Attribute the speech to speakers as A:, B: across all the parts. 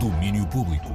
A: Domínio Público.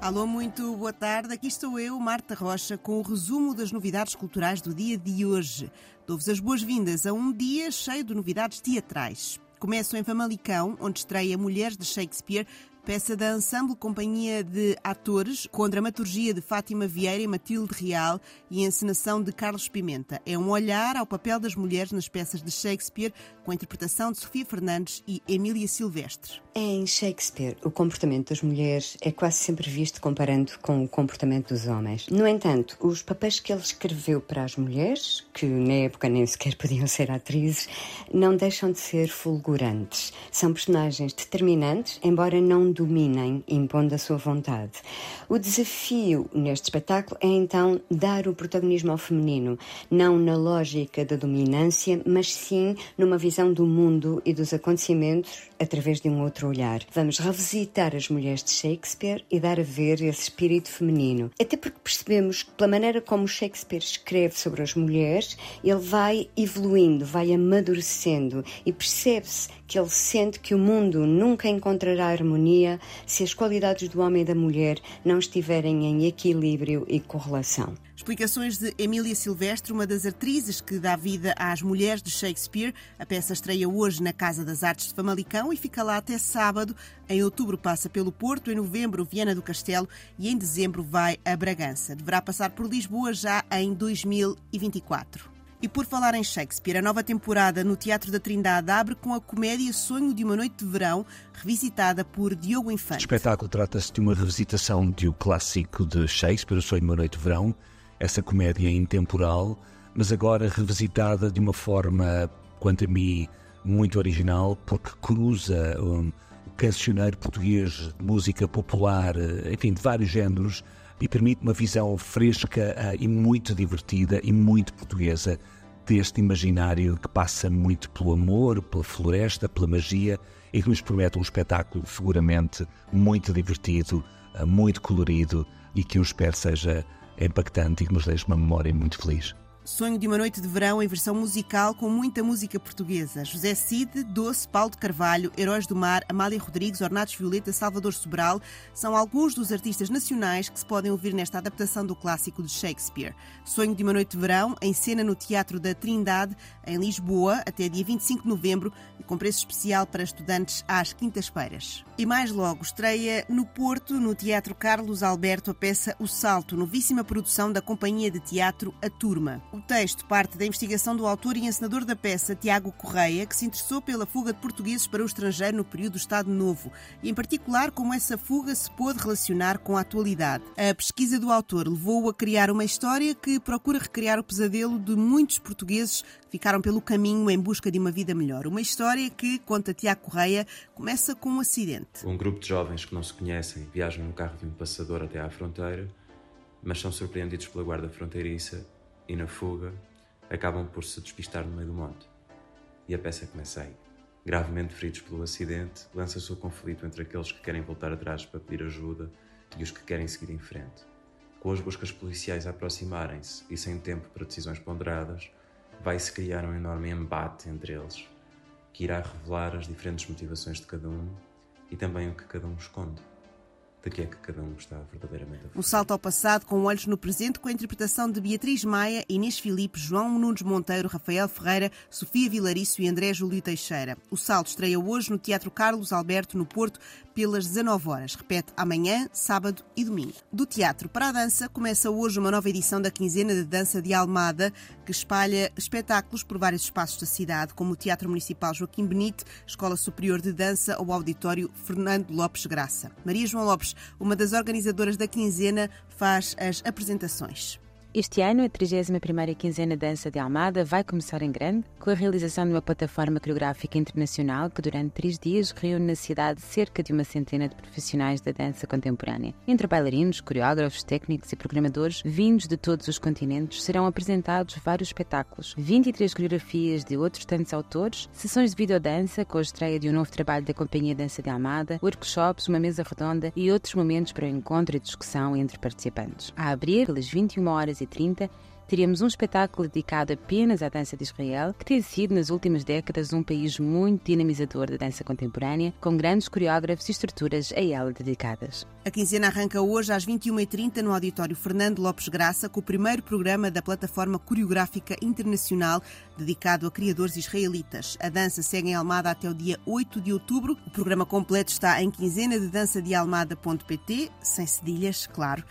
B: Alô, muito boa tarde. Aqui estou eu, Marta Rocha, com o resumo das novidades culturais do dia de hoje. Dou-vos as boas-vindas a um dia cheio de novidades teatrais. Começo em Famalicão, onde estreia Mulheres de Shakespeare, peça da Ensemble Companhia de Atores, com dramaturgia de Fátima Vieira e Matilde Real e encenação de Carlos Pimenta. É um olhar ao papel das mulheres nas peças de Shakespeare, com a interpretação de Sofia Fernandes e Emília Silvestre.
C: Em Shakespeare, o comportamento das mulheres é quase sempre visto comparando com o comportamento dos homens. No entanto, os papéis que ele escreveu para as mulheres, que na época nem sequer podiam ser atrizes, não deixam de ser fulgurantes. São personagens determinantes, embora não dominem, impondo a sua vontade. O desafio neste espetáculo é então dar o protagonismo ao feminino, não na lógica da dominância, mas sim numa visão do mundo e dos acontecimentos através de um outro olhar. Vamos revisitar as mulheres de Shakespeare e dar a ver esse espírito feminino. Até porque percebemos que, pela maneira como Shakespeare escreve sobre as mulheres, ele vai evoluindo, vai amadurecendo e percebe-se que ele sente que o mundo nunca encontrará harmonia se as qualidades do homem e da mulher não estiverem em equilíbrio e correlação.
B: Explicações de Emília Silvestre, uma das atrizes que dá vida às mulheres de Shakespeare. A peça estreia hoje na Casa das Artes de Famalicão e fica lá até sábado. Em outubro passa pelo Porto, em novembro Viana do Castelo e em dezembro vai a Bragança. Deverá passar por Lisboa já em 2024. E por falar em Shakespeare, a nova temporada no Teatro da Trindade abre com a comédia Sonho de uma Noite de Verão, revisitada por Diogo Infante.
D: O espetáculo trata-se de uma revisitação de um clássico de Shakespeare, O Sonho de uma Noite de Verão, essa comédia intemporal, mas agora revisitada de uma forma, quanto a mim, muito original, porque cruza um, o cancioneiro português de música popular, enfim, de vários géneros, e permite uma visão fresca uh, e muito divertida e muito portuguesa deste imaginário que passa muito pelo amor, pela floresta, pela magia e que nos promete um espetáculo seguramente muito divertido, uh, muito colorido e que eu espero seja impactante e que nos deixe uma memória muito feliz.
B: Sonho de uma noite de verão em versão musical com muita música portuguesa. José Cid, Doce, Paulo de Carvalho, Heróis do Mar, Amália Rodrigues, Ornatos Violeta, Salvador Sobral são alguns dos artistas nacionais que se podem ouvir nesta adaptação do clássico de Shakespeare. Sonho de uma noite de verão em cena no Teatro da Trindade, em Lisboa, até dia 25 de novembro e com preço especial para estudantes às quintas-feiras. E mais logo, estreia no Porto, no Teatro Carlos Alberto, a peça O Salto, novíssima produção da Companhia de Teatro A Turma. O texto parte da investigação do autor e encenador da peça, Tiago Correia, que se interessou pela fuga de portugueses para o estrangeiro no período do Estado Novo e, em particular, como essa fuga se pôde relacionar com a atualidade. A pesquisa do autor levou-o a criar uma história que procura recriar o pesadelo de muitos portugueses que ficaram pelo caminho em busca de uma vida melhor. Uma história que, conta Tiago Correia, começa com um acidente.
E: Um grupo de jovens que não se conhecem viajam no carro de um passador até à fronteira, mas são surpreendidos pela guarda fronteiriça e na fuga acabam por se despistar no meio do monte. E a peça começa aí. Gravemente feridos pelo acidente, lança-se o conflito entre aqueles que querem voltar atrás para pedir ajuda e os que querem seguir em frente. Com as buscas policiais a aproximarem-se e sem tempo para decisões ponderadas, vai-se criar um enorme embate entre eles, que irá revelar as diferentes motivações de cada um e também o que cada um esconde de que é que cada um está verdadeiramente a
B: Um salto ao passado com olhos no presente, com a interpretação de Beatriz Maia, Inês Filipe, João Nunes Monteiro, Rafael Ferreira, Sofia Vilarício e André Júlio Teixeira. O salto estreia hoje no Teatro Carlos Alberto, no Porto, pelas 19 horas. Repete amanhã, sábado e domingo. Do teatro para a dança, começa hoje uma nova edição da quinzena de dança de Almada, que espalha espetáculos por vários espaços da cidade, como o Teatro Municipal Joaquim Benite, Escola Superior de Dança ou Auditório Fernando Lopes Graça. Maria João Lopes, uma das organizadoras da quinzena, faz as apresentações.
F: Este ano, a 31ª Quinzena Dança de Almada vai começar em grande, com a realização de uma plataforma coreográfica internacional que durante três dias reúne na cidade cerca de uma centena de profissionais da dança contemporânea. Entre bailarinos, coreógrafos, técnicos e programadores vindos de todos os continentes, serão apresentados vários espetáculos, 23 coreografias de outros tantos autores, sessões de videodança com a estreia de um novo trabalho da Companhia Dança de Almada, workshops, uma mesa redonda e outros momentos para o encontro e discussão entre participantes. A abrir, pelas 21 horas 1930, teríamos um espetáculo dedicado apenas à dança de Israel, que tem sido nas últimas décadas um país muito dinamizador da dança contemporânea, com grandes coreógrafos e estruturas a ela dedicadas.
B: A quinzena arranca hoje às 21h30 no Auditório Fernando Lopes Graça com o primeiro programa da plataforma coreográfica internacional dedicado a criadores israelitas. A dança segue em Almada até o dia 8 de outubro. O programa completo está em quinzena de dança de almada.pt, sem cedilhas, claro.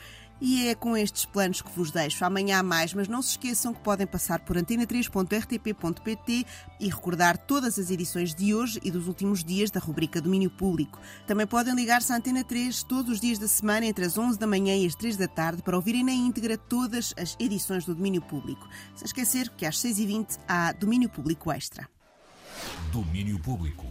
B: E é com estes planos que vos deixo. Amanhã há mais, mas não se esqueçam que podem passar por antena3.rtp.pt e recordar todas as edições de hoje e dos últimos dias da rubrica Domínio Público. Também podem ligar-se à Antena 3 todos os dias da semana entre as 11 da manhã e as 3 da tarde para ouvirem na íntegra todas as edições do Domínio Público. Sem esquecer que às 6h20 há Domínio Público Extra.
A: Domínio Público.